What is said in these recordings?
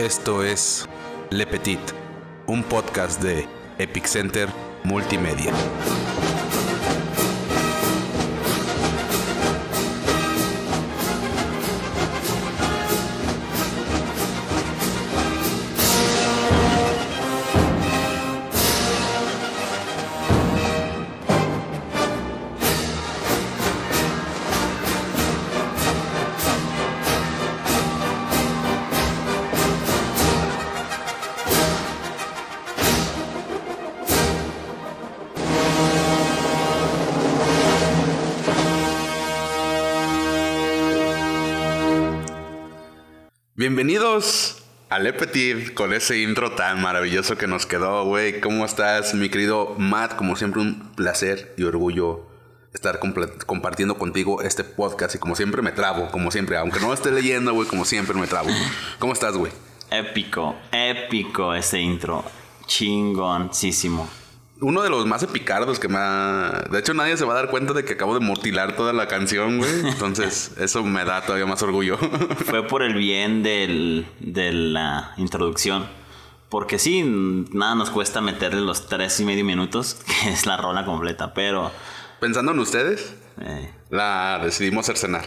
Esto es Le Petit, un podcast de Epic Center Multimedia. Le Petit con ese intro tan maravilloso que nos quedó, güey. ¿Cómo estás, mi querido Matt? Como siempre, un placer y orgullo estar compartiendo contigo este podcast. Y como siempre, me trabo, como siempre. Aunque no esté leyendo, güey, como siempre me trabo. ¿Cómo estás, güey? Épico, épico ese intro. Chingoncísimo uno de los más epicardos que me ha... De hecho, nadie se va a dar cuenta de que acabo de mutilar toda la canción, güey. Entonces, eso me da todavía más orgullo. Fue por el bien del, de la introducción. Porque sí, nada nos cuesta meterle los tres y medio minutos, que es la rola completa, pero... Pensando en ustedes, eh. la decidimos cercenar.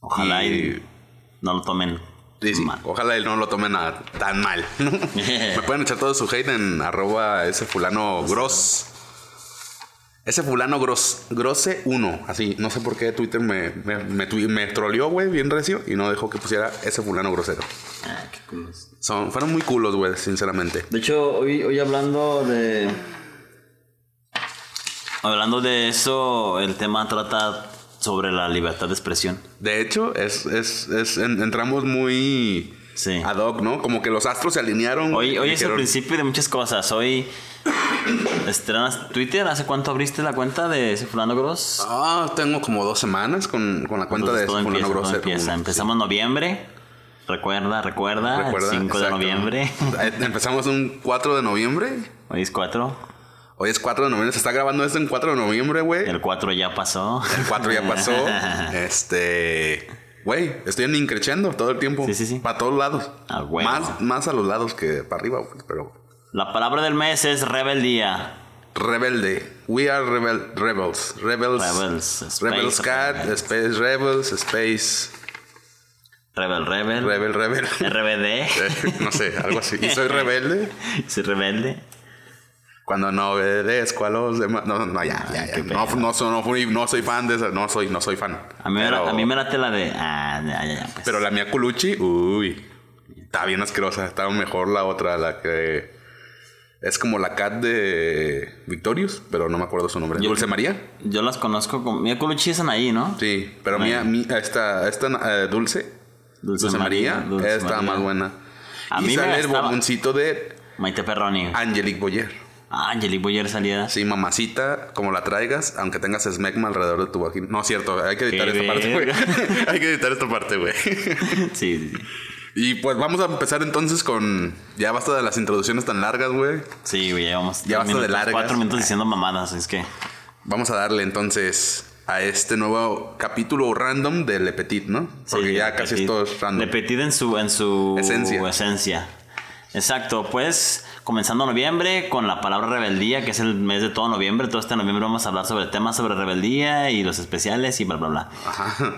Ojalá y no lo tomen Ojalá él no lo tome nada tan mal. me pueden echar todo su hate en arroba ese fulano gross. Ese fulano gross, grosse 1. Así, no sé por qué Twitter me, me, me, troleó, güey, bien recio. Y no dejó que pusiera ese fulano grosero. Ah, qué culos. Son, fueron muy culos, güey, sinceramente. De hecho, hoy, hoy hablando de... Hablando de eso, el tema trata sobre la libertad de expresión. De hecho, es, es, es entramos muy ad hoc, ¿no? Como que los astros se alinearon. Hoy, hoy es el principio de muchas cosas. Hoy estrenas Twitter. ¿Hace cuánto abriste la cuenta de fulano gross? Ah, tengo como dos semanas con, con la cuenta de ese fulano gross. Empezamos noviembre. Recuerda, recuerda, recuerda 5 de noviembre. Eh, empezamos un 4 de noviembre. Hoy es 4. Hoy es 4 de noviembre, se está grabando esto en 4 de noviembre, güey. El 4 ya pasó. El 4 ya pasó. este. Güey, estoy en increchendo todo el tiempo. Sí, sí, sí. Para todos lados. Ah, más, más a los lados que para arriba, pero. La palabra del mes es rebeldía. Rebelde. We are rebel, rebels. Rebels. Rebels. Rebels Cat, Space Rebels, Space. Rebel, rebel. Rebel, rebel. RBD. no sé, algo así. ¿Y soy rebelde? soy rebelde. Cuando no obedezco a los demás. No, no, ya, ya, ya. No, no, no, no, soy fan de esa. No soy, no soy fan. A mí, pero, a mí me late la de. Ah, ya, ya, pues. Pero la mía Culuchi, uy. Está bien asquerosa. Está mejor la otra, la que. Es como la cat de Victorious, pero no me acuerdo su nombre. ¿Dulce María? Yo las conozco como. Mía Culuchi están ahí, ¿no? Sí, pero mía, mía, esta, esta eh, Dulce. Dulce, María, está más buena. A y mí sale me el bomboncito de. Maite Perroni. Angelique Boyer. Ah, Angelique Boyer salida. Sí, mamacita, como la traigas, aunque tengas smegma alrededor de tu vagina. No, cierto, hay que editar esta parte, güey. hay que editar esta parte, güey. sí, sí, sí. Y pues vamos a empezar entonces con. Ya basta de las introducciones tan largas, güey. Sí, güey, ya vamos. Ya basta de largas. Cuatro minutos diciendo mamadas, es que. Vamos a darle entonces a este nuevo capítulo random de Le Petit, ¿no? Porque ya casi esto es random. Le Petit en su, en su esencia. esencia. Exacto, pues comenzando noviembre con la palabra rebeldía, que es el mes de todo noviembre. Todo este noviembre vamos a hablar sobre temas sobre rebeldía y los especiales y bla, bla, bla.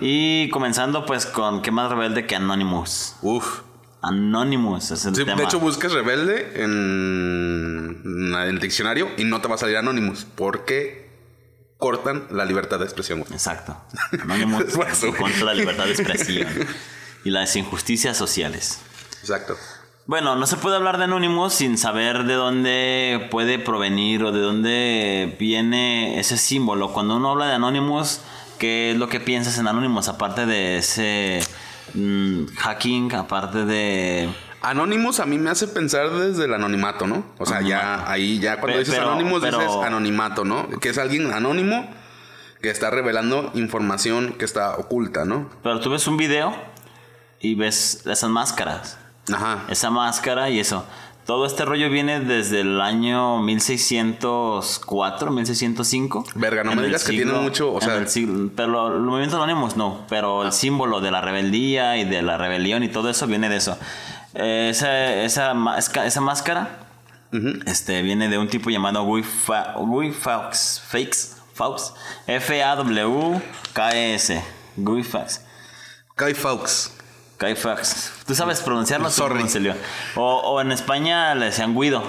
Y comenzando pues con qué más rebelde que Anonymous. Uf. Anonymous es el tema. De hecho, buscas rebelde en, en el diccionario y no te va a salir Anonymous porque cortan la libertad de expresión. Exacto. Anonymous contra la libertad de expresión y las injusticias sociales. Exacto. Bueno, no se puede hablar de Anonymous sin saber de dónde puede provenir o de dónde viene ese símbolo. Cuando uno habla de Anonymous, ¿qué es lo que piensas en Anonymous? Aparte de ese mm, hacking, aparte de... Anonymous a mí me hace pensar desde el anonimato, ¿no? O sea, ya ahí, ya cuando dices Anonymous dices anonimato, ¿no? Que es alguien anónimo que está revelando información que está oculta, ¿no? Pero tú ves un video y ves esas máscaras. Ajá. Esa máscara y eso. Todo este rollo viene desde el año 1604, 1605. Verga, no me digas que tiene mucho, o sea... pero los movimientos anónimos no, pero el símbolo de la rebeldía y de la rebelión y todo eso viene de eso. Eh, esa, esa máscara este, viene de un tipo llamado Guy, Fa- Guy Fawkes. Fakes. Fawkes. F-A-W-K-E-S. Guy Fawkes. Guy Fawkes. Fawkes. ¿Tú sabes pronunciarlo? Sorry. O, o en España le decían Guido.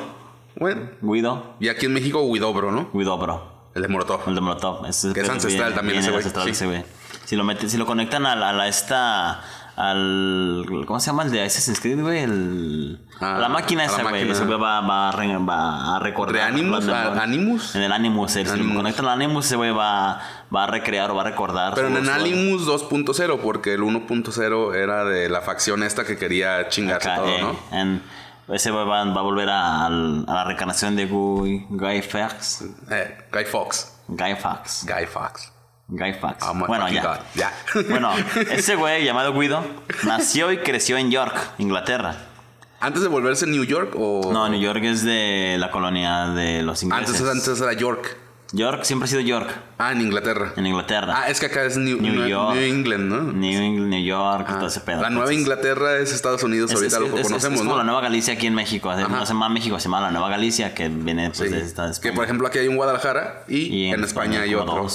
Bueno. Guido. Y aquí en México, Huidobro, ¿no? Guido, bro. El de Molotov. El de Molotov. Que es ancestral también ese güey, sí. Si lo meten, si lo conectan a la, a la esta al ¿cómo se llama el de Assassin's Creed, güey? El Ah, a la máquina a la esa, güey. Ese güey va, va, a re- va a recordar. ¿Reanimus? los ¿A- demonios. Animus? En el Animus, el, si Animus. conectan al Animus, ese güey va, va a recrear o va a recordar. Pero en el Animus 2.0, porque el 1.0 era de la facción esta que quería chingarse todo, eh, ¿no? ese va, va a volver a, la reencarnación de Guy, Guy Fawkes. Eh, Guy Fox. Guy Fawkes. Guy Fox. Guy Fawkes. Oh bueno, ya. Ya. Bueno, ese güey llamado Guido nació y creció en York, Inglaterra. ¿Antes de volverse New York o...? No, New York es de la colonia de los ingleses. Antes, antes era York. York siempre ha sido York, Ah, en Inglaterra. en Inglaterra. Ah, es que acá es New, New New- York. New England, ¿no? New, England, New York, todo ese pedo. La Nueva Entonces, Inglaterra es Estados Unidos, es- ahorita es- lo es- conocemos, es como ¿no? la Nueva Galicia aquí en México. Ajá. No se llama México, se llama la Nueva Galicia, que viene pues, Sí. de esta Que España. por ejemplo aquí hay un Guadalajara y, Y en, España hay otro.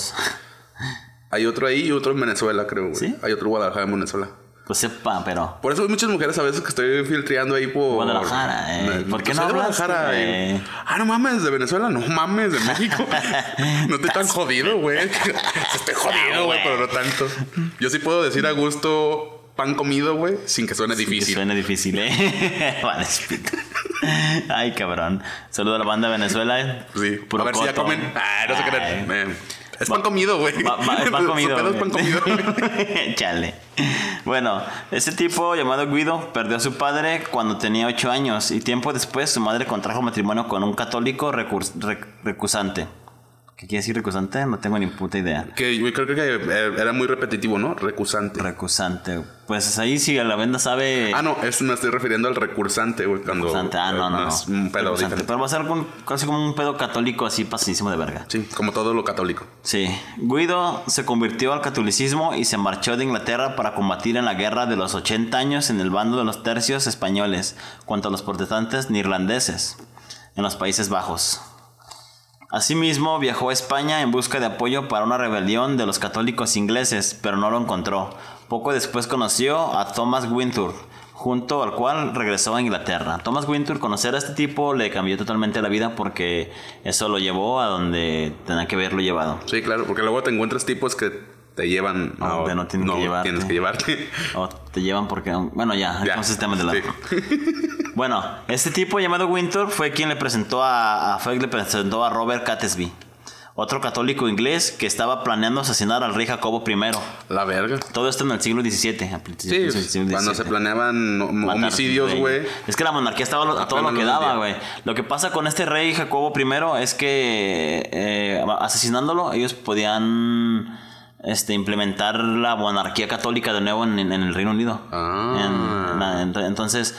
Hay otro ahí y otro en Venezuela, creo, güey. ¿Sí? Hay otro Guadalajara en Venezuela. Pues sepa, pero... Por eso hay muchas mujeres a veces que estoy filtreando ahí por... Guadalajara, eh. ¿Por qué pues no de Guadalajara, güey? eh. Ah, no mames, de Venezuela, no mames, de México. no estoy tan jodido, güey. Estoy jodido, güey, pero no tanto. Yo sí puedo decir a gusto pan comido, güey, sin que suene Que difícil. Suena difícil, ¿eh? vale. Ay, cabrón. Saludo a la banda de Venezuela. eh. Sí. Puro a ver si ya comen. Ah, no se crean. Es pan comido, güey. Es pan Su comido. pedo es pan güey. comido. Chale. Bueno, ese tipo llamado Guido perdió a su padre cuando tenía 8 años y tiempo después su madre contrajo matrimonio con un católico recusante. ¿Qué quiere decir recusante? No tengo ni puta idea. Que yo creo que era muy repetitivo, ¿no? Recusante. Recusante. Pues ahí sí la venda sabe. Ah, no, eso me estoy refiriendo al recursante, güey. Cuando. Recursante. Ah, no, no, no. Es un pedo. Pero va a ser con- casi como un pedo católico así pasísimo de verga. Sí, como todo lo católico. Sí, Guido se convirtió al catolicismo y se marchó de Inglaterra para combatir en la guerra de los 80 años en el bando de los tercios españoles contra los protestantes neerlandeses en los Países Bajos. Asimismo, viajó a España en busca de apoyo para una rebelión de los católicos ingleses, pero no lo encontró. Poco después conoció a Thomas Wintour, junto al cual regresó a Inglaterra. Thomas Wintour, conocer a este tipo le cambió totalmente la vida porque eso lo llevó a donde tenía que haberlo llevado. Sí, claro, porque luego te encuentras tipos que te llevan. A donde no tienen que llevarte. Tienes que llevarte. O te llevan porque... Bueno, ya, Ya, entonces temas de lado. sí. Bueno, este tipo llamado Winter fue quien le presentó a, a fue quien le presentó a Robert Catesby, otro católico inglés que estaba planeando asesinar al rey Jacobo I. La verga. Todo esto en el siglo XVII. Sí, siglo cuando se planeaban Matar homicidios, güey. Es que la monarquía estaba lo- a todo lo que daba, güey. Lo que pasa con este rey Jacobo I es que eh, asesinándolo, ellos podían este, implementar la monarquía católica de nuevo en, en el Reino Unido. Ah. En- entonces,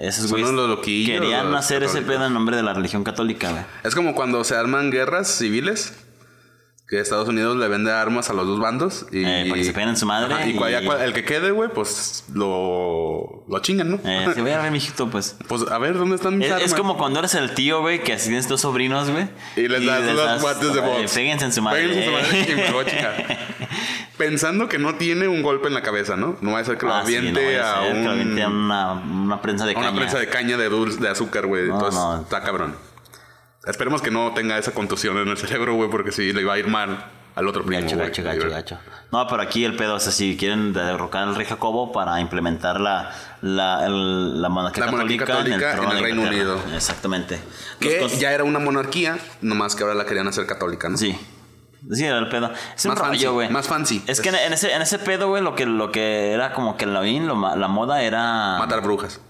esos güeyes querían hacer ese pedo en nombre de la religión católica, güey. Es como cuando se arman guerras civiles. Que Estados Unidos le vende armas a los dos bandos. Y, Eh, para que se peguen en su madre Ajá, y, y- cual- el que quede, güey, pues lo, lo chingan, ¿no? Eh, se ve a ver, mijito, pues. Pues a ver, ¿dónde están mis Es, armas? es como cuando eres el tío, güey, que así tienes dos sobrinos, güey. Y les das los guantes de eh, box. Péguense en su madre. Péguense en su madre y me lo voy a chingar. Pensando que no tiene un golpe en la cabeza, ¿no? No va a ser que lo Ah, sí, no aviente a, ser que un- aviente a una, una prensa de a una caña. prensa de caña de dulce, de azúcar, güey. No, Entonces, no. está cabrón. Esperemos que no tenga esa contusión en el cerebro, güey, porque si le va a ir mal al otro primo. Gacho, gacho, gacho, gacho. No, pero aquí el pedo es así, quieren derrocar al rey Jacobo para implementar la, la, el- la monarquía La católica, católica en el de Reino Inglaterra. Unido. Exactamente. Que Los ya era una monarquía, nomás que ahora la querían hacer católica, ¿no? Sí. Sí, era el pedo. Es un Más fancy, rollo, güey. más fancy. Es que en, en ese, en ese pedo, güey, lo que, lo que era como que lo, lo la moda era... Matar brujas.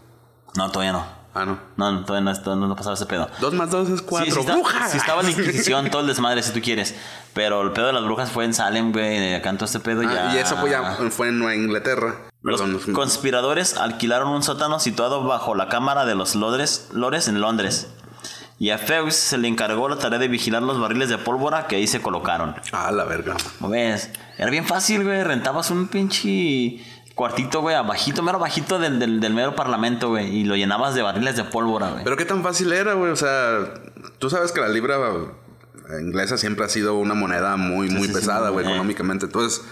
No, todavía no. Ah, no. No, todavía no, no, no pasaba ese pedo. Dos más dos es Sí, cuatro. sí, está- ¡Brujas! sí estaba la Inquisición, todo el desmadre, si tú quieres. Pero el pedo de las brujas fue en Salem, güey. Acá en todo este pedo Ah, ya. y eso fue, ya, fue en Nueva Inglaterra. Los Perdón, conspiradores alquilaron un sótano situado bajo la cámara de los Lores, Lores en Londres. Y a Fewes se le encargó la tarea de vigilar los barriles de pólvora que ahí se colocaron. Ah, la verga. ¿Cómo ves? Era bien fácil, güey. Rentabas un pinche cuartito, güey, abajito, mero bajito del, del, del mero parlamento, güey. Y lo llenabas de barriles de pólvora, güey. Pero qué tan fácil era, güey. O sea, tú sabes que la libra inglesa siempre ha sido una moneda muy, muy sí, pesada, güey, económicamente. Entonces,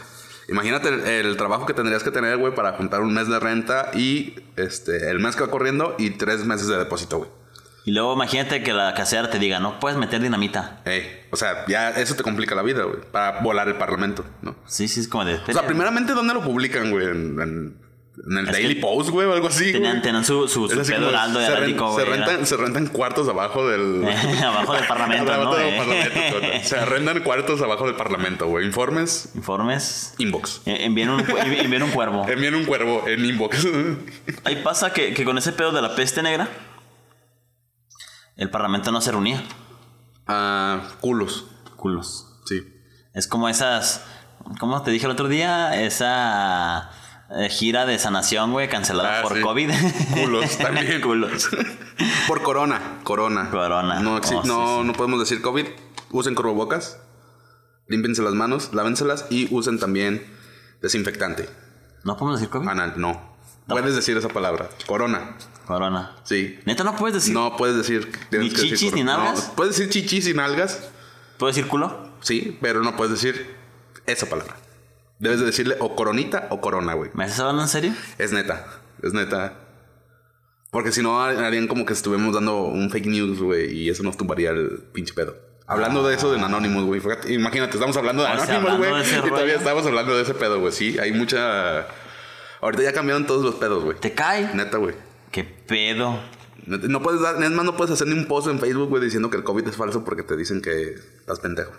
imagínate el, el trabajo que tendrías que tener, güey, para juntar un mes de renta y este, el mes que va corriendo y tres meses de depósito, güey. Y luego imagínate que la casera te diga, no puedes meter dinamita. Ey, o sea, ya eso te complica la vida, güey, para volar el parlamento, ¿no? Sí, sí, es como de... O sea, primeramente, ¿dónde lo publican, güey? En, en- en el Es Daily Post, güey, o algo así. Tenían, tenían su, su, su pedo heraldo de se, Atlético, se güey. rentan, se rentan cuartos abajo del... Abajo del parlamento, Abajo ¿no? del Eh. parlamento. Se arrendan cuartos abajo del parlamento, güey. Informes, Informes. inbox. Eh, Envíen un, envíen un cuervo. Envíen un cuervo en inbox. Ahí pasa que, que con ese pedo de la peste negra, el parlamento no se reunía. Ah, culos. Culos. Sí. Es como esas. ¿Cómo te dije el otro día? Esa eh, gira de sanación, güey, cancelada Ah, por sí. COVID. Culos también. Culos. Por corona. Corona. Corona. No, exi- Oh, sí, no, sí. no podemos decir COVID. Usen cubrebocas. Límpiense las manos, lávenselas y usen también desinfectante. ¿No podemos decir COVID? Anal, no. Puedes decir esa palabra. Corona. Corona. Sí. Neta, no puedes decir. No puedes decir. ¿Ni que decir chichis ni nalgas? No, puedes decir chichis y nalgas. ¿Puedo decir culo? Sí, pero no puedes decir esa palabra. Debes de decirle o coronita o corona, güey. ¿Me estás hablando en serio? Es neta. Es neta. Porque si no, harían como que estuvimos dando un fake news, güey, y eso nos tumbaría el pinche pedo. Hablando de eso de Anonymous, güey. Imagínate, estamos hablando de Anonymous, güey. Y todavía estamos hablando de ese pedo, güey. Sí, hay mucha. Ahorita ya cambiaron todos los pedos, güey. ¿Te cae? Neta, güey. ¿Qué pedo? No puedes dar, es más, no puedes hacer ni un post en Facebook, güey, diciendo que el COVID es falso porque te dicen que estás pendejo.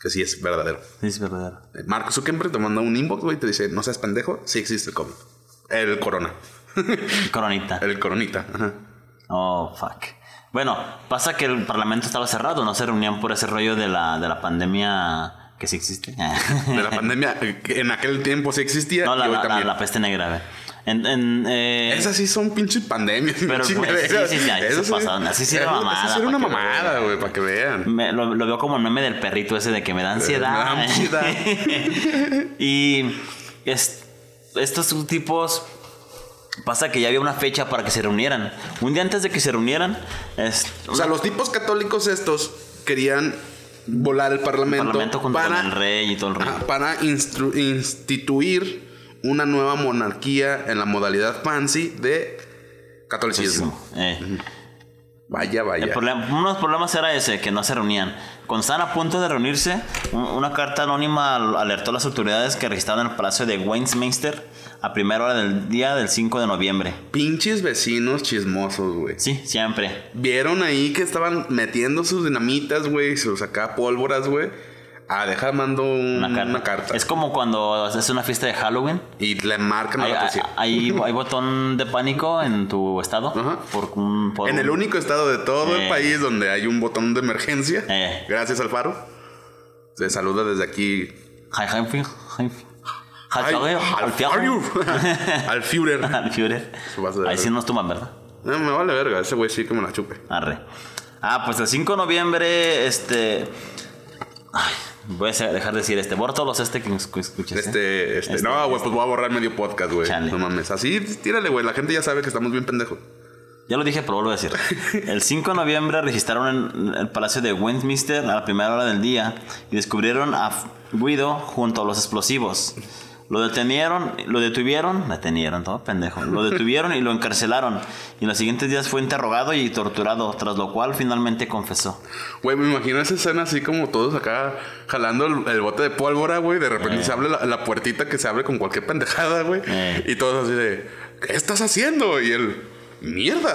Que sí es verdadero. Sí, es verdadero. Mark Zuckerberg te manda un inbox, güey, y te dice, no seas pendejo, sí existe el COVID. El corona. Coronita. El coronita. Ajá. Oh, fuck. Bueno, pasa que el parlamento estaba cerrado, no se reunían por ese rollo de la, de la pandemia que sí existe. De la pandemia, en aquel tiempo sí existía no, la, y hoy la- la- también. la peste negra, güey. En, en, eh, Esas sí son pinches pandemias. Pero, chingaderas. sí, sí, sí, ahí se pasaron. Así sí era mamada, sí era una mamada, güey, para que vean. me- lo, lo veo como el meme del perrito ese de que me da ansiedad. Me da ansiedad. y es- estos tipos pasa que ya había una fecha para que se reunieran. Un día antes de que se reunieran, es, O sea, los tipos católicos estos querían volar el parlamento, parlamento junto para, con el rey y todo el. Ajá, para instituir una nueva monarquía en la modalidad fancy de catolicismo. Eh, Vaya, vaya. el problema- uno de los problemas era ese, que no se reunían. Cuando estaban a punto de reunirse, un- una carta anónima al- alertó a las autoridades que registraban el palacio de Westminster a primera hora del día del 5 de noviembre. Pinches vecinos chismosos, güey. Sí, siempre. Vieron ahí que estaban metiendo sus dinamitas, güey, sus acá pólvoras, güey. Ah, deja, mando un- Una carta. una carta. Es como cuando haces una fiesta de Halloween. Y le marcan a Hay, la policía. hay, hay botón de pánico en tu estado. Ajá. Por un, por En el único estado de todo Eh. el país donde hay un botón de emergencia, Eh. gracias al faro, se saluda desde aquí. Hi- hi- hi- Al al Führer. Al Führer. Ahí sí nos toman, ¿verdad? No, me vale verga, ese güey sí que me la chupe. Arre. Ah, pues el 5 de noviembre, este. Ay, voy a dejar de decir este. Borra todos los este que escu- escuches. Este, este, Este, no, güey, este. pues voy a borrar medio podcast, güey. No mames. Así, tírale, güey. La gente ya sabe que estamos bien pendejos. Ya lo dije, pero vuelvo a decir. El 5 de noviembre registraron en el Palacio de Westminster a la primera hora del día y descubrieron a Guido junto a los explosivos. Lo detenieron, lo detuvieron, detenieron, todo pendejo. Lo detuvieron y lo encarcelaron. Y en los siguientes días fue interrogado y torturado, tras lo cual finalmente confesó. Güey, me imagino esa escena así como todos acá jalando el, el bote de pólvora, güey. De repente se abre la, la puertita que se abre con cualquier pendejada, güey. Eh. Y todos así de, ¿qué estás haciendo? Y él, mierda.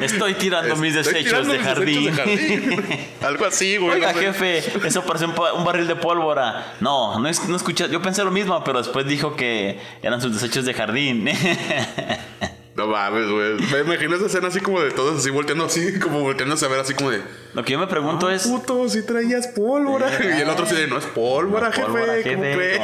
Estoy tirando mis Estoy desechos tirando de mis jardín. desechos de jardín. Algo así, güey. Oiga, no sé. jefe, eso parece un, pa- un barril de pólvora. No, no, es- no escuché. Yo pensé lo mismo, pero después dijo que eran sus desechos de jardín. No mames, güey. Me imagino esa escena así como de todos así volteando así, como volteándose a ver así como de, Lo que yo me pregunto es. puto, si traías pólvora. y el otro así de, no es pólvora, jefe. Pólvora, ¿Cómo jefe.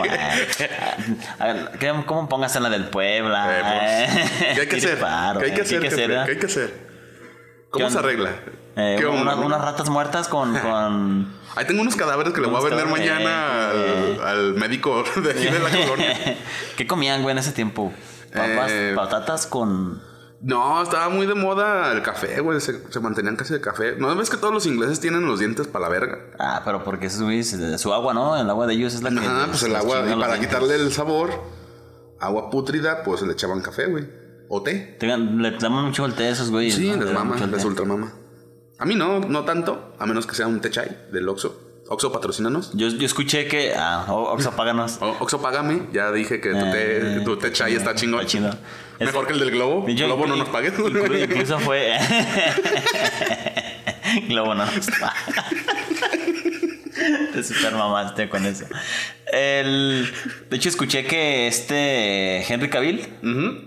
¿Cómo pongas en la del Puebla? Eh, pues, ¿Qué hay que hacer? paro, ¿Qué hay que hacer? ¿Qué hay que jefe? hacer? ¿Qué hay que hacer? ¿Qué ¿Cómo se arregla? Eh, ¿Qué una- unas ratas muertas con. con Ahí tengo unos cadáveres que le voy a vender mañana al, al médico de aquí de la colonia. ¿Qué comían, güey, en ese tiempo? Papas, Eh, patatas con. No, estaba muy de moda el café, güey. Se, se mantenían casi de café. ¿No ves que todos los ingleses tienen los dientes para la verga? Ah, pero porque eso es su agua, ¿no? El agua de ellos es la que. Ajá, pues el agua. Y para quitarle el sabor, agua pútrida, pues le echaban café, güey. O té. Tengan- le damos mucho el té a esos güeyes. Sí, ¿no? les mama, les ultramama. A mí no, no tanto, a menos que sea un té chai del Oxxo. Oxxo, patrocínanos. Yo, yo escuché que. Ah, Oxo, páganos. O- Oxxo, págame. Ya dije que tu té, Eh, tu té chai está chingón. Está chido. Mejor que el del Globo. Hecho, Globo no nos pague. inclu- Incluso fue. Globo no nos paga. Te super mamaste con eso. El, de hecho, escuché que este Henry Cavill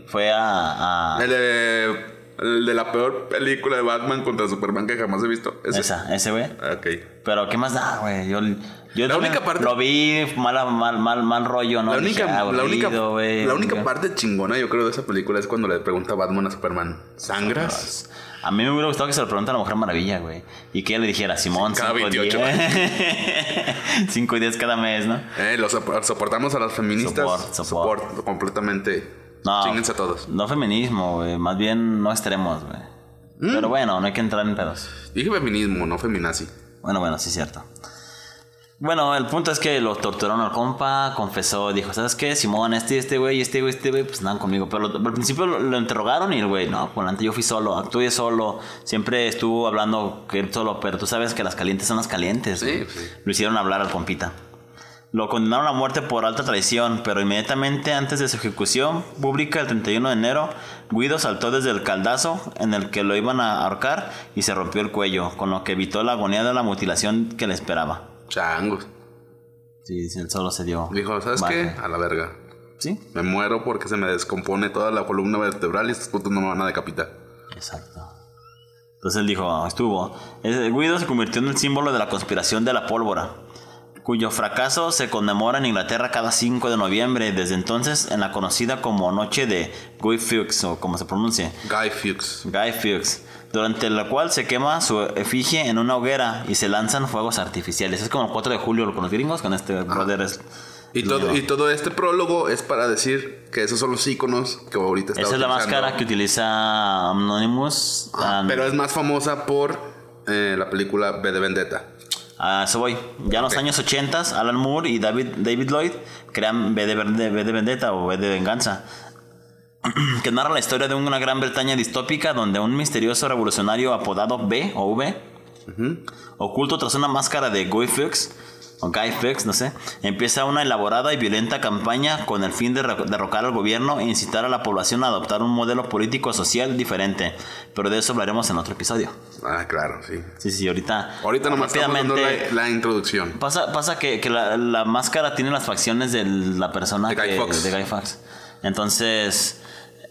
fue a. a- el, de, el de la peor película de Batman contra Superman que jamás he visto. Ese. esa, ese güey. Ok. Pero, ¿qué más da, güey? Yo, yo La única parte- lo vi mal, mal, mal, mal rollo, ¿no? La Dije, única, ah, la única, aburrido, güey. la única parte chingona, yo creo, de esa película es cuando le pregunta Batman a Superman: ¿Sangras? A mí me hubiera gustado que se lo preguntara a la Mujer Maravilla, güey. Y que ella le dijera, Simón, Cada 5 28. días. 5 días cada mes, ¿no? Eh, sop- soportamos a las feministas. Support, support. Support, completamente. No. Chinguense a todos. No feminismo, güey. Más bien no extremos, güey. Mm. Pero bueno, no hay que entrar en pedos. Dije feminismo, no feminazi. Bueno, bueno, sí es cierto. Bueno, el punto es que lo torturaron al compa, confesó, dijo, ¿sabes qué? Simón, este, este güey, este güey, este güey, pues andan conmigo. Pero lo- al principio lo, lo interrogaron y el güey, no, por delante yo fui solo, actué solo, siempre estuvo hablando que él solo, pero tú sabes que las calientes son las calientes. Sí, sí. Lo hicieron hablar al compita. Lo condenaron a muerte por alta traición, pero inmediatamente antes de su ejecución pública el 31 de enero, Guido saltó desde el caldazo en el que lo iban a ahorcar y se rompió el cuello, con lo que evitó la agonía de la mutilación que le esperaba. Changos. Sí, él solo se dio. Dijo, ¿sabes qué? A la verga. Sí, Me muero porque se me descompone toda la columna vertebral y estos putos no me van a decapitar. exacto. Entonces él dijo, "Ah, estuvo. Guido se convirtió en el símbolo de la conspiración de la pólvora, cuyo fracaso se conmemora en Inglaterra cada 5 de noviembre, desde entonces en la conocida como Noche de Guy Fawkes, o como se pronuncia. Guy Fawkes. Guy Fawkes, durante la cual se quema su efigie en una hoguera y se lanzan fuegos artificiales. Es como el 4 de julio con los gringos, con este brother. es- Y todo, y todo este prólogo es para decir que esos son los iconos que ahorita está Esa es la máscara que utiliza Anonymous. Ah, and- pero es más famosa por eh, la película B de Vendetta. A eso voy. Ya en los años 80, Alan Moore y David, David Lloyd crean B de, B de Vendetta o B de Venganza. que narra la historia de una Gran Bretaña distópica donde un misterioso revolucionario apodado B o V, oculto tras una máscara de Guy Fawkes, o Guy Fawkes, no sé, empieza una elaborada y violenta campaña con el fin de derrocar al gobierno e incitar a la población a adoptar un modelo político social diferente. Pero de eso hablaremos en otro episodio. Ah, claro, sí. Sí, sí, ahorita. Ahorita nomás estamos dando la, la introducción. Pasa, pasa que, que la, la máscara tiene las facciones de la persona De Guy que- Fawkes. de Guy Fawkes. Entonces,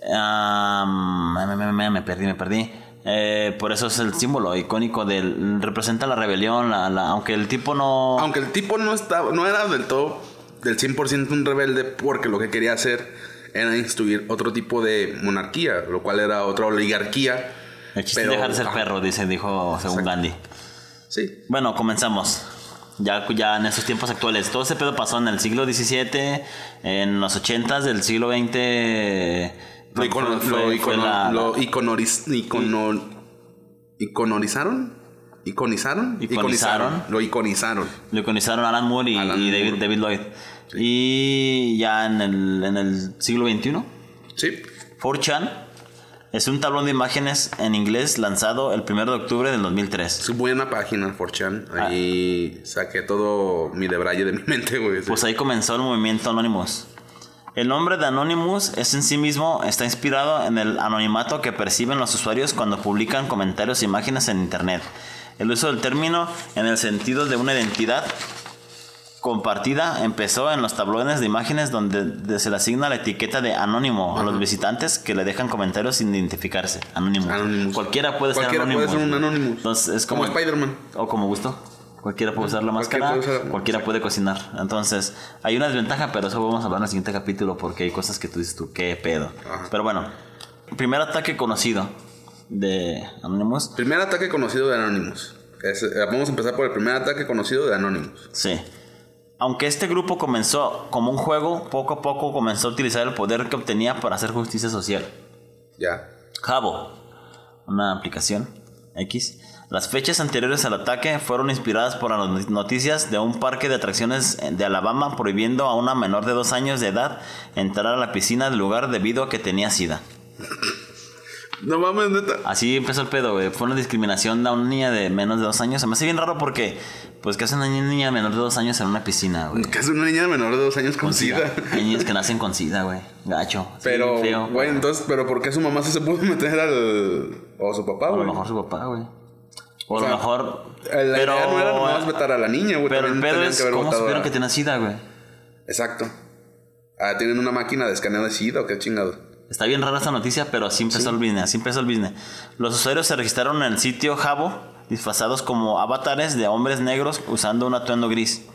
me, me- me- me perdí, me perdí. Eh, por eso es el símbolo icónico del representa la rebelión, la, la- aunque el tipo no Aunque el tipo no estaba, no era del todo, del 100% un rebelde, porque lo que quería hacer era instituir otro tipo de monarquía, lo cual era otra oligarquía. el chiste pero- dejar de ser ah, perro, dice, dijo según Gandhi. Sí. Bueno, comenzamos. Ya, ya en estos tiempos actuales. Todo ese pedo pasó en el siglo XVII, en los 80s del siglo XX. Lo, icono- fue- lo icono- la- lo iconoriz- icono- iconorizaron. ¿Iconizaron? Iconizaron. Lo iconizaron. Lo iconizaron Alan Moore y, Alan y David, Moore. David Lloyd. Y ya en el, en el siglo XXI, Sí. 4chan es un tablón de imágenes en inglés lanzado el 1 de octubre del 2003. Es buena página, 4chan. Ahí saqué todo mi debraye de mi mente, güey. Pues ahí comenzó el movimiento Anonymous. El nombre de Anonymous es en sí mismo está inspirado en el anonimato que perciben los usuarios cuando publican comentarios e imágenes en internet. El uso del término en el sentido de una identidad compartida empezó en los tablones de imágenes donde de- se le asigna la etiqueta de anónimo a los visitantes que le dejan comentarios sin identificarse. Anónimo. Anonymous. Cualquiera puede Cualquiera ser puede anónimo. ser un Anonymous. Entonces es Como como, Spider-Man. o como gustó. Cualquiera puede usar la Cualquiera máscara, puede usar- cualquiera puede cocinar. Entonces, hay una desventaja, pero eso vamos a hablar en el siguiente capítulo porque hay cosas que tú dices tú, qué pedo. Ajá. Pero bueno, primer ataque conocido. de Anonymous. Primer ataque conocido de Anonymous. Es- eh, vamos a empezar por el primer ataque conocido de Anonymous. Sí. Aunque este grupo comenzó como un juego, poco a poco comenzó a utilizar el poder que obtenía para hacer justicia social. Ya. Jabo, una aplicación X. Las fechas anteriores al ataque fueron inspiradas por las noticias de un parque de atracciones de Alabama prohibiendo a una menor de dos años de edad entrar a la piscina del lugar debido a que tenía sida. No mames, neta. Así empezó el pedo, güey. Fue una discriminación a una niña de menos de dos años. Se me hace bien raro porque, pues, que hace una niña menor de dos años en una piscina, güey. Que es una niña menor de dos años con sida. Hay niños que nacen con sida, güey. Gacho. Pero, güey, entonces, ¿pero por qué su mamá sí se pudo meter al. o su papá, A lo güey? mejor su papá, güey. O a lo mejor. La idea no era nomás vetar a la niña, güey. Pero el pedo es cómo supieron a- que tenía sida, güey. Exacto. Ah, ¿tienen una máquina de escaneo de sida o qué chingado? Está bien rara esta noticia, pero así empezó el business, así empezó el business. Los usuarios se registraron en el sitio Jabo, disfrazados como avatares de hombres negros usando un atuendo gris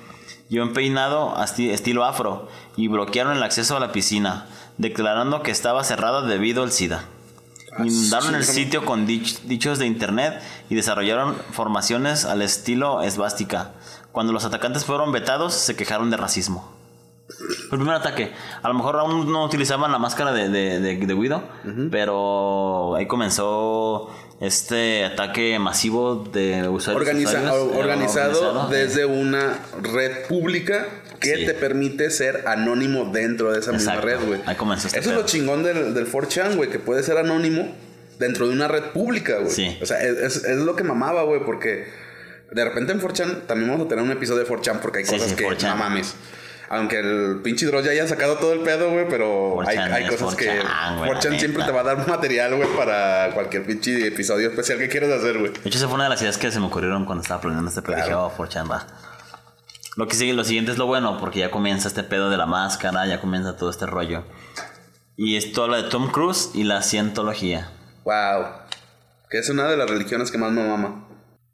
y un peinado estilo afro, y bloquearon el acceso a la piscina, declarando que estaba cerrada debido al SIDA. Inundaron el sitio con dich- dichos de internet y desarrollaron formaciones al estilo esvástica. Cuando los atacantes fueron vetados, se quejaron de racismo. El primer ataque. A lo mejor aún no utilizaban la máscara de, de, de, de Guido, pero ahí comenzó este ataque masivo de usuarios. Organiza- usuarios, organizado organizado, desde una red pública que Sí. te permite ser anónimo dentro de esa misma red, güey. Este Eso es pedo. lo chingón del, del 4chan, güey, que puede ser anónimo dentro de una red pública, güey. Sí. O sea, es, es- lo que mamaba, güey, porque de repente en 4chan también vamos a tener un episodio de 4chan porque hay Sí, cosas que 4chan. no mames. Aunque el pinche Dross ya haya sacado todo el pedo, güey, pero hay, 4chan hay es cosas que 4chan, güey, la 4chan siempre te va a dar material, güey, para cualquier pinche episodio especial que quieras hacer, güey. De hecho, esa fue una de las ideas que se me ocurrieron cuando estaba planeando este pedo. Claro. Dije, oh, 4chan, va. Lo que sigue, lo siguiente es lo bueno, porque ya comienza este pedo de la máscara, ya comienza todo este rollo. Y esto habla de Tom Cruise y la cientología. Wow. Que es una de las religiones que más me mama.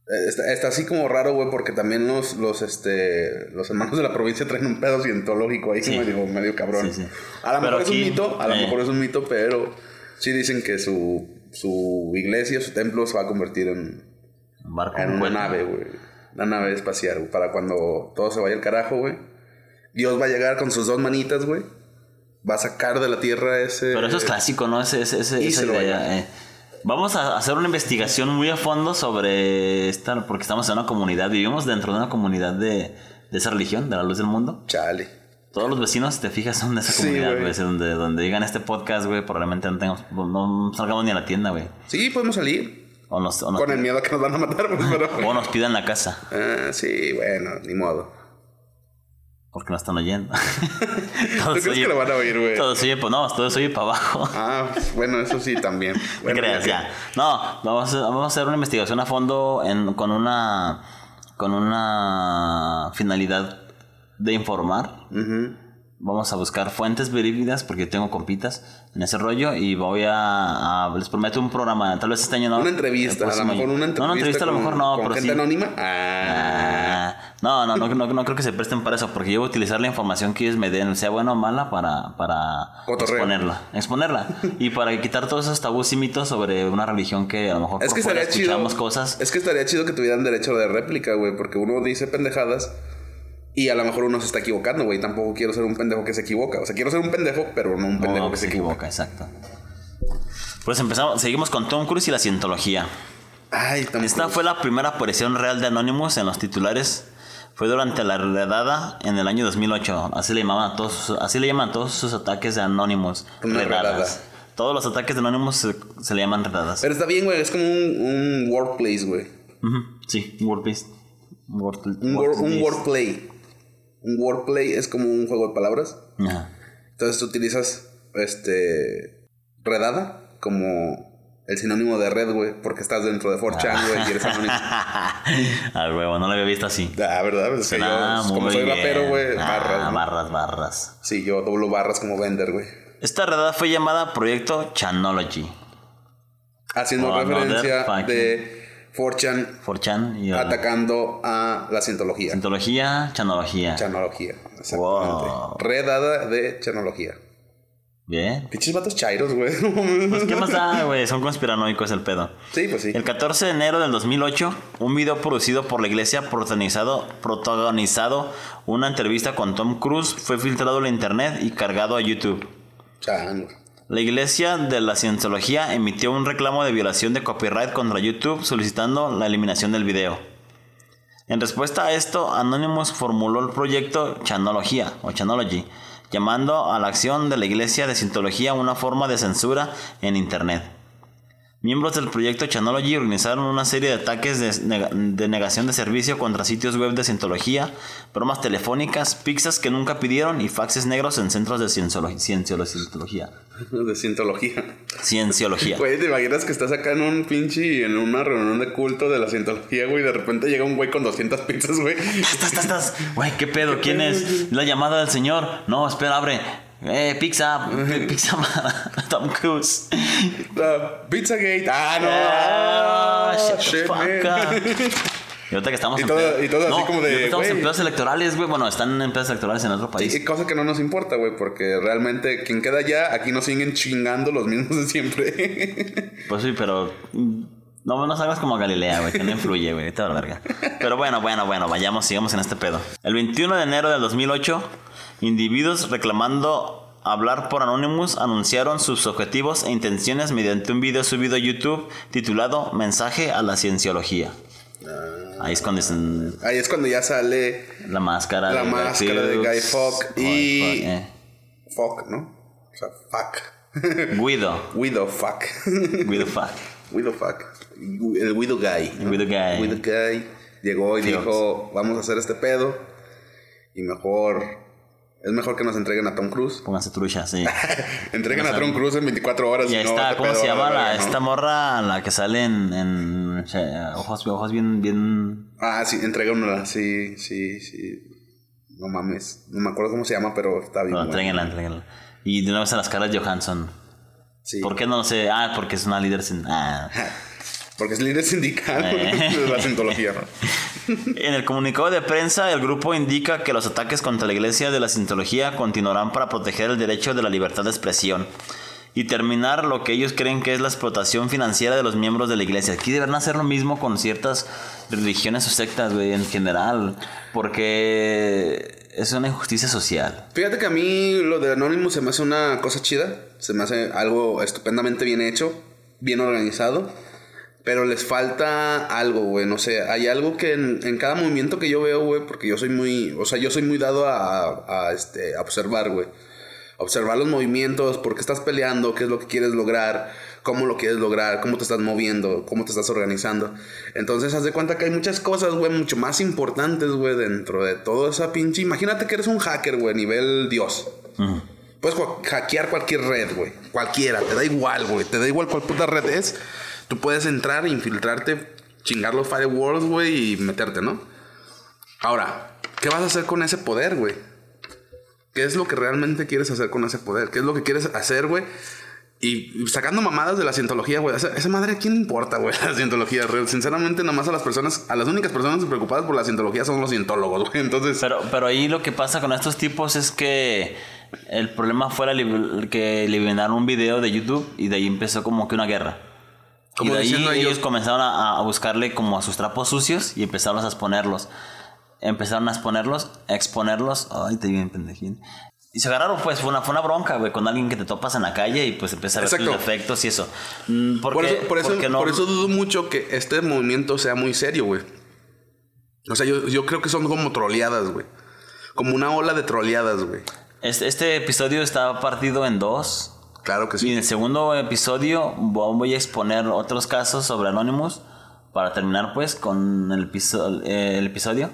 Eh, Está, está así como raro, güey, porque también los, los, este, los hermanos de la provincia traen un pedo cientológico ahí Sí. medio, medio cabrón. Sí, sí. A lo mejor es un mito, a lo eh. mejor es un mito, pero sí dicen que su, su iglesia, su templo se va a convertir en, barco en un una nave, güey. Una nave espacial, güey, para cuando todo se vaya al carajo, güey. Dios va a llegar con sus dos manitas, güey. Va a sacar de la tierra ese... Pero eso es clásico, ¿no? Ese, ese, ese- Y esa se lo idea, baila. eh. Vamos a hacer una investigación muy a fondo sobre esta, porque estamos en una comunidad, vivimos dentro de una comunidad de, de esa religión, de la luz del mundo. Chale. Todos los vecinos, si te fijas, son de esa comunidad, güey. Sí, donde, donde digan este podcast, güey, probablemente no tengamos, no salgamos ni a la tienda, güey. Sí, podemos salir. O nos, o nos, Con el miedo a que nos van a matar, pero... o nos pidan la casa, Ah, sí, bueno, ni modo. Porque nos están oyendo. ¿Tú crees que lo van a oír, güey? Todo se oye, pues no, todo se oye para abajo. Ah, bueno, eso sí también. No Bueno, creas, ok. ya. No, vamos a, vamos a hacer una investigación a fondo en- con una con una finalidad de informar. Ujú. Vamos a buscar fuentes verídidas porque tengo compitas en ese rollo y voy a, a- les prometo un programa, tal vez este año no. Una entrevista, a lo mejor una entrevista. No, una entrevista a lo con- mejor no, con pero gente sí. anónima. Ah. Ah, no, no, no, no, no creo que se presten para eso, porque yo voy a utilizar la información que ellos me den, sea buena o mala, para, para Cotorreo. exponerla. Exponerla. y para quitar todos esos tabús y mitos sobre una religión que a lo mejor Es que estaría chido. cosas. Es que estaría chido que tuvieran derecho de réplica, güey, porque uno dice pendejadas y a lo mejor uno se está equivocando, güey. Tampoco quiero ser un pendejo que se equivoca. O sea, quiero ser un pendejo, pero no un pendejo No, que se equivoca. exacto. Pues empezamos, seguimos con Tom Cruise y la cientología. Ay, tan Esta fue la primera aparición real de Anonymous en los titulares. Fue durante la redada en el año 2008. Así le llaman a todos, sus- así le llaman a todos sus ataques de Anonymous. Una redadas. redada. Todos los ataques de Anonymous se, se le llaman redadas. Pero está bien, güey. Es como un, un workplace, güey. Ujú, Sí, un wordpiece. Un word- Un, wordplay. Un wordplay es como un juego de palabras. Ajá. Entonces tú utilizas este redada como el sinónimo de red, güey, porque estás dentro de 4chan, güey, y eres anónimo. Al huevo, no lo había visto así. Ah, ¿verdad? Es que yo, Ah, como soy rapero, güey, Ah, barras. ¿no? barras, barras. Sí, yo doblo barras como vender, güey. Esta redada fue llamada Proyecto Chanology. Haciendo Oh, referencia de 4chan 4chan y atacando a la cientología. Cientología, chanología. Chanología, exactamente. Wow. Redada de chanología. Bien. Pinches vatos chairos, güey. Pues, ¿qué más da, güey? Son conspiranoicos el pedo. Sí, pues sí. El 14 de enero del 2008, un video producido por la iglesia protagonizado, protagonizado una entrevista con Tom Cruise fue filtrado en la internet y cargado a YouTube. Chango. La iglesia de la cienciología emitió un reclamo de violación de copyright contra YouTube solicitando la eliminación del video. En respuesta a esto, Anonymous formuló el proyecto Chanología o Chanology, llamando a la acción de la iglesia de Cientología una forma de censura en Internet. Miembros del proyecto Chanology organizaron una serie de ataques de, nega- de negación de servicio contra sitios web de cientología, bromas telefónicas, pizzas que nunca pidieron y faxes negros en centros de cienciolo- cienciolo- cientología. De cientología. Cienciología. Güey, ¿te imaginas que estás acá en un pinche, en una reunión de culto de la cientología, güey, y de repente llega un güey con 200 pizzas, güey? Estás, estás, estás. Güey, ¿qué pedo? ¿Quién es? La llamada del señor. No, espera, abre. Eh, pizza. pi- Pizza Tom Cruise. Ah, Pizzagate. Ah, no. Ah, Ah, the shit, fuck. Y ahorita que estamos Y en todo- y todo así como de, Estamos en electorales, güey. Bueno, están en pedos electorales en otro país. Y cosa que no nos importa, güey, porque realmente quien queda allá, aquí nos siguen chingando los mismos de siempre. Pues sí, pero. No, no salgas como Galilea, güey, que no influye, güey, te verga. Pero bueno, bueno, bueno, vayamos, sigamos en este pedo. El 21 de enero del 2008, individuos reclamando hablar por Anonymous anunciaron sus objetivos e intenciones mediante un video subido a YouTube titulado Mensaje a la Cienciología. Ahí es cuando dicen Ahí es cuando ya sale la máscara La de Guy máscara de. Guy Fawkes y- Fawkes, eh. fuck, ¿no? O sea, fuck. Guido. Widow fuck. Guido Fuck. Widow fuck. El Widow Guy. ¿no? Widow Guy. Widow Guy llegó y dijo, vamos a hacer este pedo. Y mejor... Es mejor que nos entreguen a Tom Cruise. Pónganse trucha, sí. Entreguen a Tom Cruise en 24 horas. Y no, está, este ¿cómo pedo se llama la ¿no? esta morra, la que sale en, en che, ojos, ojos bien, bien... Ah, sí, entréguenla. Sí, sí, sí. No mames. No me acuerdo cómo se llama, pero está bien. No, bueno. entréguenla, entréguenla. Y de una vez a las caras Johansson. Sí. ¿Por qué no lo sé? Ah, porque es una líder sin... Ah. Porque es líder sindical Eh. de la cientología. ¿no? En el comunicado de prensa, el grupo indica que los ataques contra la iglesia de la Scientología continuarán para proteger el derecho de la libertad de expresión y terminar lo que ellos creen que es la explotación financiera de los miembros de la iglesia. Aquí deberán hacer lo mismo con ciertas religiones o sectas, güey, en general, porque es una injusticia social. Fíjate que a mí lo de Anonymous se me hace una cosa chida. Se me hace algo estupendamente bien hecho, bien organizado. Pero les falta algo, güey. No sé, hay algo que en, en cada movimiento que yo veo, güey, porque yo soy muy, o sea, yo soy muy dado a, a, este, a observar, güey. Observar los movimientos, por qué estás peleando, qué es lo que quieres lograr, cómo lo quieres lograr, cómo te estás moviendo, cómo te estás organizando. Entonces, haz de cuenta que hay muchas cosas, güey, mucho más importantes, güey, dentro de toda esa pinche. Imagínate que eres un hacker, güey, nivel Dios. Puedes cua- hackear cualquier red, güey. Cualquiera, te da igual, güey. Te da igual cuál puta red es. Tú puedes entrar, infiltrarte, chingar los firewalls, güey, y meterte, ¿no? Ahora, ¿qué vas a hacer con ese poder, güey? ¿Qué es lo que realmente quieres hacer con ese poder? ¿Qué es lo que quieres hacer, güey? Y sacando mamadas de la cientología, güey. Esa, esa madre, ¿a quién importa, güey? La cientología. Re- Sinceramente, nada más a las personas, a las únicas personas preocupadas por la cientología son los cientólogos, güey. Entonces, Pero, pero ahí lo que pasa con estos tipos es que el problema fue la li- que eliminaron un video de YouTube y de ahí empezó como que una guerra. Como y de ahí ellos ellos- comenzaron a, a buscarle como a sus trapos sucios y empezaron a exponerlos. Empezaron a exponerlos, a exponerlos. Ay, te bien pendejín. Y se agarraron, pues, fue una, fue una bronca, güey, con alguien que te topas en la calle y pues empieza a ver tus Exacto. defectos y eso. Mm, ¿Por, por, eso, por, eso, no? por eso dudo mucho que este movimiento sea muy serio, güey. O sea, yo, yo creo que son como troleadas, güey. Como una ola de troleadas, güey. Este, este episodio está partido en dos. Claro que Y sí. en el segundo episodio vo- voy a exponer otros casos sobre Anonymous para terminar pues con el episodio.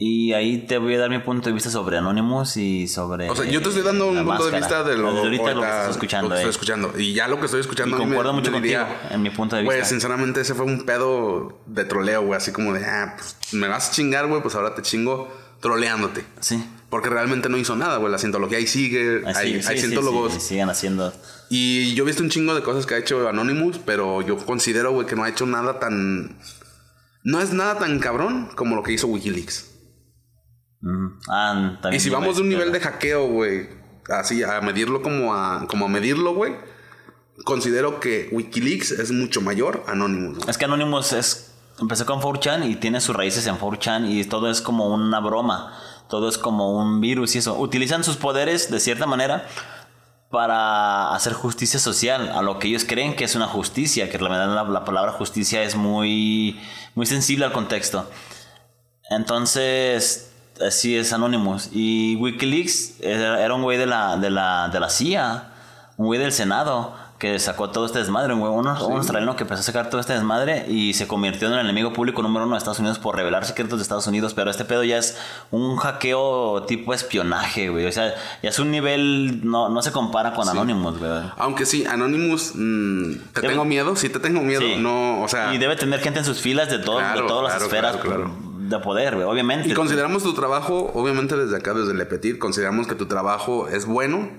Y ahí te voy a dar mi punto de vista sobre Anonymous y sobre... O sea, yo te estoy dando un punto de vista de lo, Desde ahorita lo que ahorita- estás escuchando. lo que eh. estoy escuchando. Y ya lo que estoy escuchando. Y me- concuerdo mucho me diría, contigo en mi punto de Güey, vista. sinceramente ese fue un pedo de troleo, güey. Así como de, ah, pues me vas a chingar, güey, pues ahora te chingo troleándote. Sí. Porque realmente no hizo nada, güey. La cientología ahí sigue. Hay sí, hay sí, cientólogos. sí, sigan haciendo... Y yo he visto un chingo de cosas que ha hecho Anonymous, pero yo considero, güey, que no ha hecho nada tan... No es nada tan cabrón como lo que hizo Wikileaks. Mm, ah, también Y si vamos de un nivel de hackeo, güey, así, a medirlo como a, como a medirlo, güey, considero que Wikileaks es mucho mayor Anonymous. güey. Es que Anonymous es, empezó con 4chan y tiene sus raíces en 4chan y todo es como una broma, todo es como un virus y eso. Utilizan sus poderes de cierta manera para hacer justicia social, a lo que ellos creen que es una justicia, que la verdad la, la palabra justicia es muy, muy sensible al contexto. Entonces, así es Anonymous. Y Wikileaks era, un güey de la, de, la, de la CIA, un güey del Senado, que sacó todo este desmadre, un güey, un, un australiano que empezó a sacar todo este desmadre y se convirtió en el enemigo público número uno de Estados Unidos por revelar secretos de Estados Unidos. Pero este pedo ya es un hackeo tipo espionaje, güey. O sea, ya es un nivel, no, no se compara con Anonymous, güey. Aunque sí, Anonymous, mm, te Debe- tengo miedo, sí te tengo miedo, Sí. no, o sea, Y debe tener gente en sus filas de, todo, Claro, de todas claro, las esferas claro, claro. De poder. Obviamente. y consideramos tu trabajo, obviamente desde acá, desde el Epetir, consideramos que tu trabajo es bueno,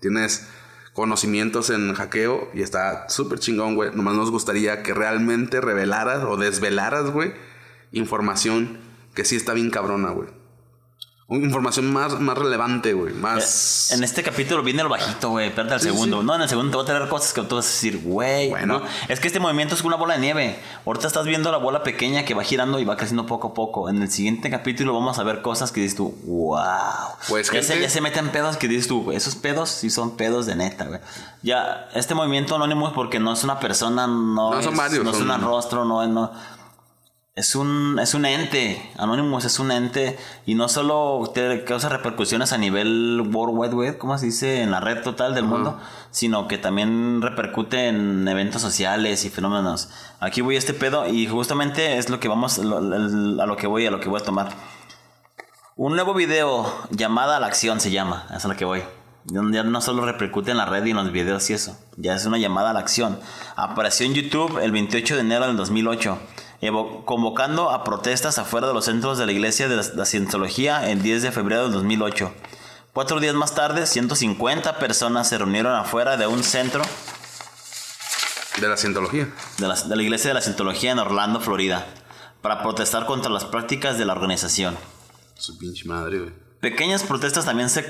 tienes conocimientos en hackeo y está súper chingón, güey. Nomás nos gustaría que realmente revelaras o desvelaras, güey, información que sí está bien cabrona, güey. Información más, más relevante, güey. Más... En este capítulo viene el bajito, güey. Espérate al Sí, segundo. sí. No, en el segundo te va a traer cosas que tú vas a decir, güey. Bueno. no. Es que este movimiento es una bola de nieve. Ahorita estás viendo la bola pequeña que va girando y va creciendo poco a poco. En el siguiente capítulo vamos a ver cosas que dices tú, wow. Pues, ya, se, ya se meten pedos que dices tú, güey, esos pedos sí son pedos de neta, güey. Ya, este movimiento anónimo es porque no es una persona, no, No, es, son varios, no es un rostro, no, no. Es un, es un ente, Anonymous es un ente y no solo te causa repercusiones a nivel World Wide Web, como se dice, en la red total del mundo, sino que también repercute en eventos sociales y fenómenos. Aquí voy a este pedo y justamente es lo que vamos, lo- el- a lo que voy, a lo que voy a tomar. Un nuevo video, llamada a la acción se llama, es a lo que voy. Ya no solo repercute en la red y en los videos y eso, ya es una llamada a la acción. Apareció en YouTube el 28 de enero del 2008, evo- convocando a protestas afuera de los centros de la iglesia de la, Cientología el 10 de febrero del 2008. Cuatro días más tarde, 150 personas se reunieron afuera de un centro De la cientología. de la, de la iglesia de la Cientología en Orlando, Florida, para protestar contra las prácticas de la organización. Su pinche madre, güey. Pequeñas protestas también se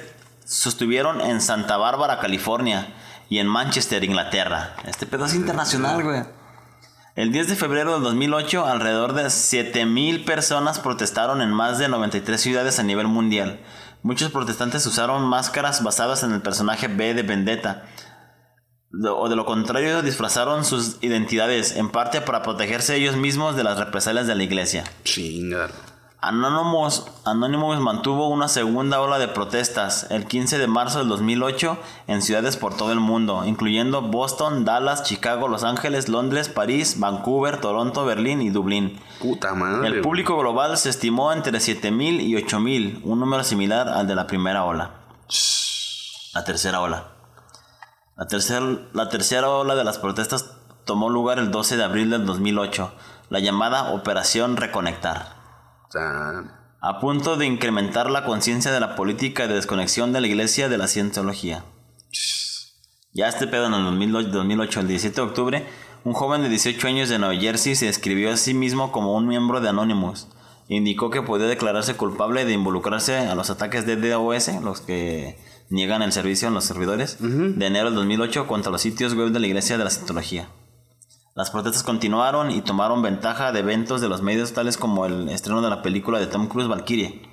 sostuvieron en Santa Bárbara, California y en Manchester, Inglaterra. Este pedo es internacional, güey. El 10 de febrero del 2008, alrededor de 7000 personas protestaron en más de 93 ciudades a nivel mundial. Muchos protestantes usaron máscaras basadas en el personaje B de Vendetta. O de lo contrario, disfrazaron sus identidades, en parte para protegerse ellos mismos de las represalias de la iglesia. Chinga. Anonymous, Anonymous mantuvo una segunda ola de protestas el 15 de marzo del 2008 en ciudades por todo el mundo, incluyendo Boston, Dallas, Chicago, Los Ángeles, Londres, París, Vancouver, Toronto, Berlín y Dublín. Puta madre. El público global se estimó entre 7.000 y 8.000, un número similar al de la primera ola. La tercera ola. La, tercer- la tercera ola de las protestas tomó lugar el 12 de abril del 2008, la llamada Operación Reconectar. Sea, A punto de incrementar la conciencia de la política de desconexión de la iglesia de la cientología. Ya este pedo en el 2008, 2008, el 17 de octubre, un joven de 18 años de Nueva Jersey se describió a sí mismo como un miembro de Anonymous. Indicó que podía declararse culpable de involucrarse a los ataques de DOS, los que niegan el servicio en los servidores, de enero del 2008 contra los sitios web de la iglesia de la cientología. Las protestas continuaron y tomaron ventaja de eventos de los medios tales como el estreno de la película de Tom Cruise Valkyrie,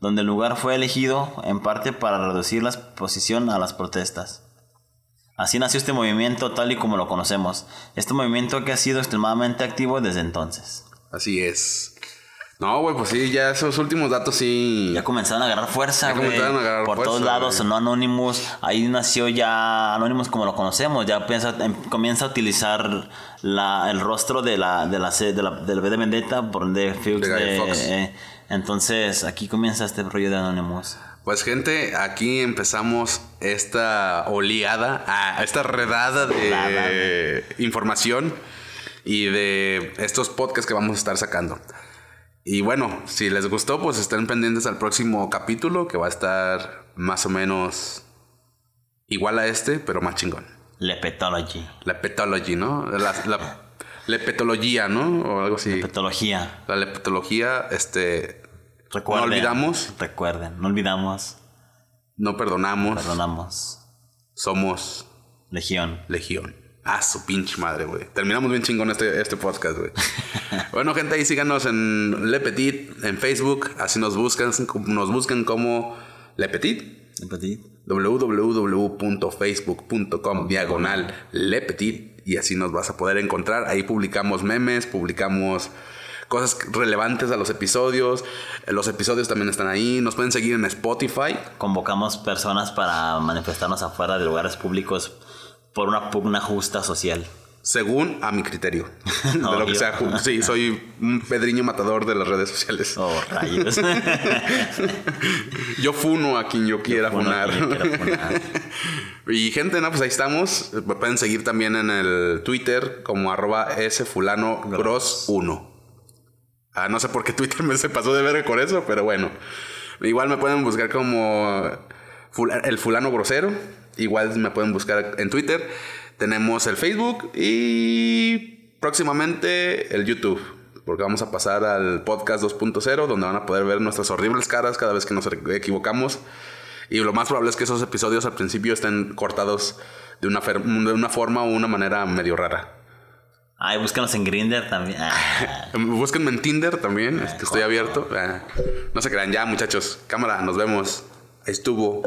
donde el lugar fue elegido en parte para reducir la exposición a las protestas. Así nació este movimiento tal y como lo conocemos, este movimiento que ha sido extremadamente activo desde entonces. así es. No, güey, pues sí, ya esos últimos datos sí. Ya comenzaron a agarrar fuerza, güey. comenzaron a agarrar Por fuerza, todos lados sonó Anonymous. Ahí nació ya Anonymous como lo conocemos. Ya piensa- em- comienza a utilizar la, el rostro de la, de la, de la del B de Vendetta por de Fuchs. De de- Fawkes. eh, entonces aquí comienza este rollo de Anonymous. Pues gente, aquí empezamos esta oleada, ah, esta redada de información y de estos podcasts que vamos a estar sacando. Y bueno, si les gustó, pues estén pendientes al próximo capítulo que va a estar más o menos igual a este, pero más chingón. Lepetology. La petology, ¿no? La, la lepetología, ¿no? O algo así. Petología. La lepetología, este... Recuerden. No olvidamos. Recuerden, no olvidamos. No perdonamos. Perdonamos. Somos Legión. Legión. Ah, su pinche madre, güey. Terminamos bien chingón este, este podcast, güey. bueno, gente, ahí síganos en Le Petit, en Facebook. Así nos buscan, nos buscan como Le Petit. Le Petit. www.facebook.com diagonal Le Petit. Y así nos vas a poder encontrar. Ahí publicamos memes, publicamos cosas relevantes a los episodios. Los episodios también están ahí. Nos pueden seguir en Spotify. Convocamos personas para manifestarnos afuera de lugares públicos por una pugna justa social. Según a mi criterio. de lo que sea. Sí, soy un pedriño matador de las redes sociales. Oh, rayos. yo funo a quien yo quiera funar. y gente, no, pues ahí estamos. Me pueden seguir también en el Twitter como arroba sfulano gross 1. Ah, no sé por qué Twitter me se pasó de ver con eso, pero bueno. Igual me pueden buscar como el fulano grosero. Igual me pueden buscar en Twitter. Tenemos el Facebook y próximamente el YouTube. Porque vamos a pasar al podcast 2.0 donde van a poder ver nuestras horribles caras cada vez que nos equivocamos. Y lo más probable es que esos episodios al principio estén cortados de una, de una forma o una manera medio rara. Ay, búscanos en Grinder también. Ah. Búsquenme en Tinder también. Este, estoy abierto. Ah, no se crean ya, muchachos. Cámara, nos vemos. Ahí estuvo.